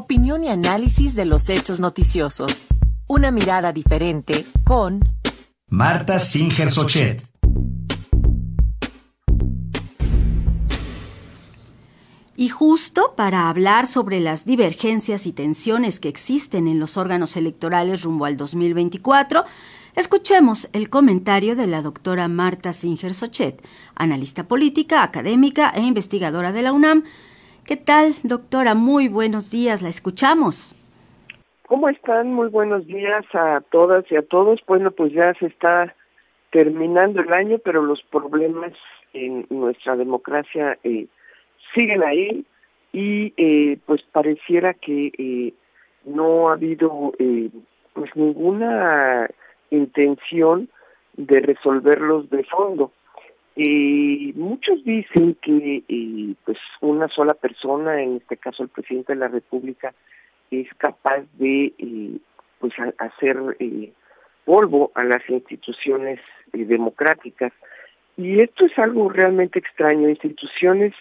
Opinión y análisis de los hechos noticiosos. Una mirada diferente con Marta Singer Sochet. Y justo para hablar sobre las divergencias y tensiones que existen en los órganos electorales rumbo al 2024, escuchemos el comentario de la doctora Marta Singer Sochet, analista política, académica e investigadora de la UNAM. ¿Qué tal, doctora? Muy buenos días, la escuchamos. ¿Cómo están? Muy buenos días a todas y a todos. Bueno, pues ya se está terminando el año, pero los problemas en nuestra democracia eh, siguen ahí y eh, pues pareciera que eh, no ha habido eh, pues ninguna intención de resolverlos de fondo. Eh, muchos dicen que eh, pues una sola persona, en este caso el presidente de la República, es capaz de eh, pues hacer eh, polvo a las instituciones democráticas. Y esto es algo realmente extraño instituciones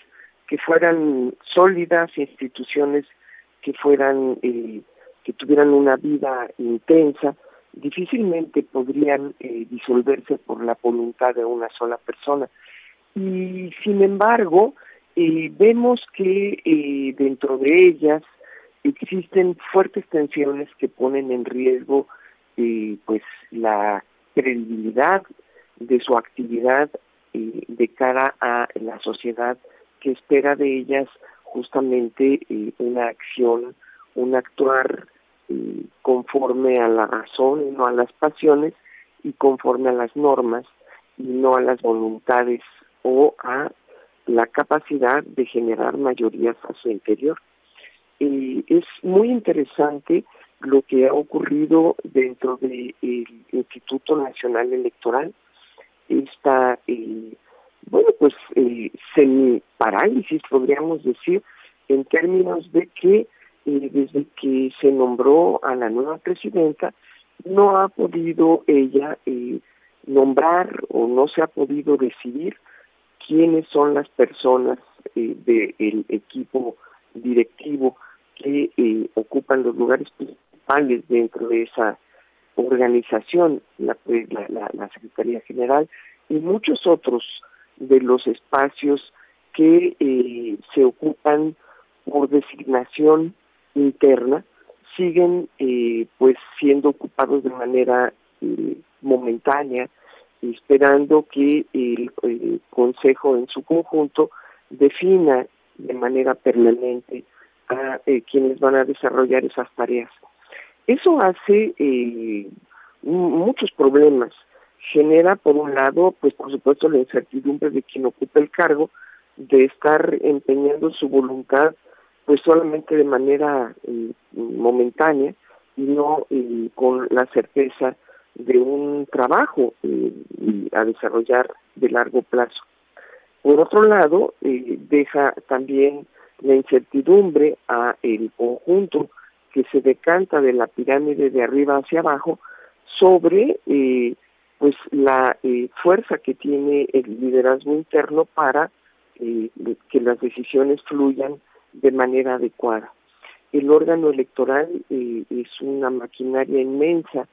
que fueran sólidas instituciones que fueran que tuvieran una vida intensa difícilmente podrían eh, disolverse por la voluntad de una sola persona. Y sin embargo eh, vemos que eh, dentro de ellas existen fuertes tensiones que ponen en riesgo pues la credibilidad de su actividad de cara a la sociedad que espera de ellas justamente una acción, un actuar conforme a la razón y no a las pasiones y conforme a las normas y no a las voluntades o a la capacidad de generar mayorías a su interior. Eh, es muy interesante lo que ha ocurrido dentro del de Instituto Nacional Electoral, esta, eh, bueno, pues eh, semi-parálisis, podríamos decir, en términos de que desde que se nombró a la nueva presidenta, no ha podido ella eh, nombrar o no se ha podido decidir quiénes son las personas eh, del equipo directivo que eh, ocupan los lugares principales dentro de esa organización, la, la, Secretaría General y muchos otros de los espacios que se ocupan por designación interna siguen eh, pues siendo ocupados de manera eh, momentánea esperando que el, consejo en su conjunto defina de manera permanente a eh, quienes van a desarrollar esas tareas. Eso hace eh, muchos problemas. Genera, por un lado, pues por supuesto la incertidumbre de quien ocupa el cargo, de estar empeñando su voluntad pues solamente de manera eh, momentánea y no con la certeza de un trabajo eh, a desarrollar de largo plazo. Por otro lado, eh, deja también la incertidumbre a el conjunto que se decanta de la pirámide de arriba hacia abajo sobre pues la fuerza que tiene el liderazgo interno para que las decisiones fluyan de manera adecuada. El órgano electoral eh, es una maquinaria inmensa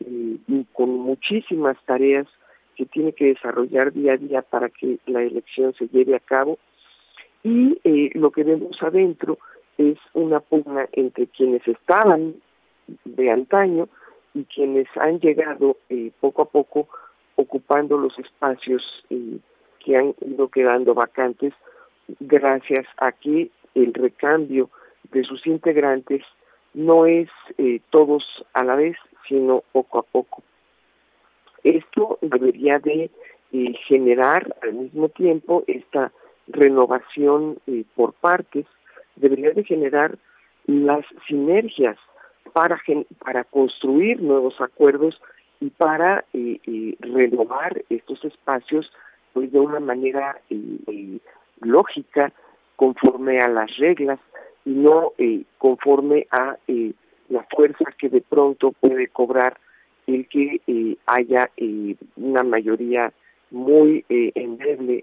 eh, y con muchísimas tareas que tiene que desarrollar día a día para que la elección se lleve a cabo y eh, lo que vemos adentro es una pugna entre quienes estaban de antaño y quienes han llegado poco a poco ocupando los espacios que han ido quedando vacantes gracias a que el recambio de sus integrantes no es eh, todos a la vez, sino poco a poco. Esto debería de eh, generar al mismo tiempo esta renovación eh, por partes, debería de generar las sinergias para, para construir nuevos acuerdos y para renovar estos espacios pues de una manera lógica, conforme a las reglas y no conforme a la fuerza que de pronto puede cobrar el que haya una mayoría muy endeble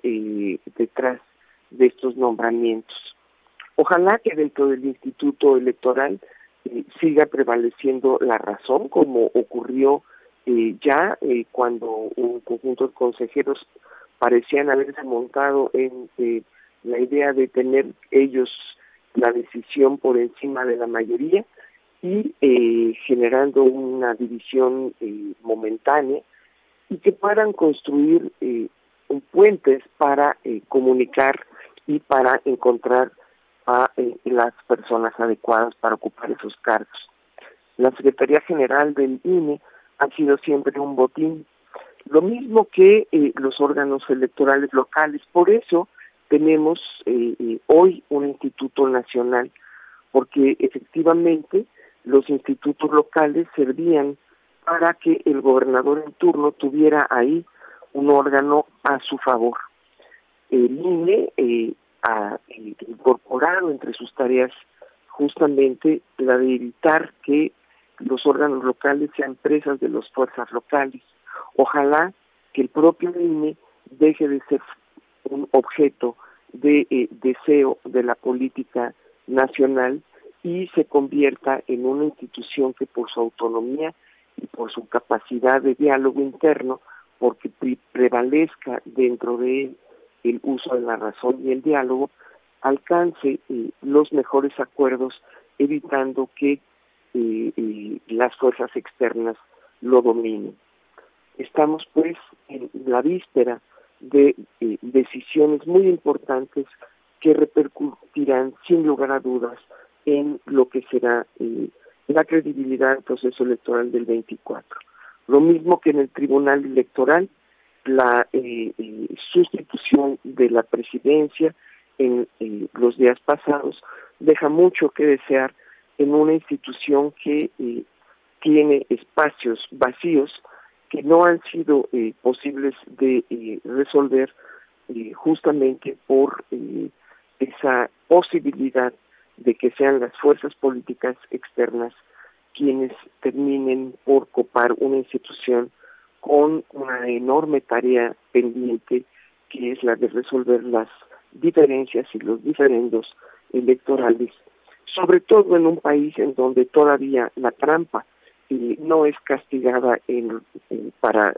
detrás de estos nombramientos. Ojalá que dentro del Instituto Electoral eh, siga prevaleciendo la razón, como ocurrió eh, ya eh, cuando un conjunto de consejeros parecían haberse montado en la idea de tener ellos la decisión por encima de la mayoría y generando una división momentánea y que puedan construir puentes para comunicar y para encontrar a eh, las personas adecuadas para ocupar esos cargos. La Secretaría General del INE ha sido siempre un botín, lo mismo que eh, los órganos electorales locales. Por eso tenemos eh, hoy un instituto nacional, porque efectivamente los institutos locales servían para que el gobernador en turno tuviera ahí un órgano a su favor. El INE ha incorporado entre sus tareas justamente la de evitar que los órganos locales sean presas de las fuerzas locales. Ojalá que el propio INE deje de ser un objeto de eh, deseo de la política nacional y se convierta en una institución que por su autonomía y por su capacidad de diálogo interno, porque prevalezca dentro de él el uso de la razón y el diálogo, alcance eh, los mejores acuerdos, evitando que eh, las fuerzas externas lo dominen. Estamos pues en la víspera de decisiones muy importantes que repercutirán sin lugar a dudas en lo que será la credibilidad del proceso electoral del 24. Lo mismo que en el Tribunal Electoral, la eh, eh, sustitución de la presidencia en, los días pasados deja mucho que desear en una institución que eh, tiene espacios vacíos que no han sido posibles de resolver justamente por esa posibilidad de que sean las fuerzas políticas externas quienes terminen por copar una institución con una enorme tarea pendiente que es la de resolver las diferencias y los diferendos electorales, sobre todo en un país en donde todavía la trampa eh, no es castigada en, para,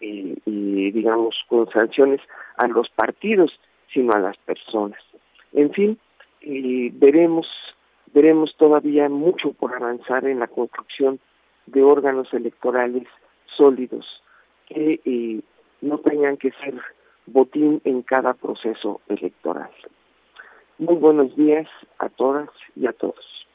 digamos, con sanciones a los partidos, sino a las personas. En fin, eh, veremos, veremos todavía mucho por avanzar en la construcción de órganos electorales sólidos que no tengan que ser botín en cada proceso electoral. Muy buenos días a todas y a todos.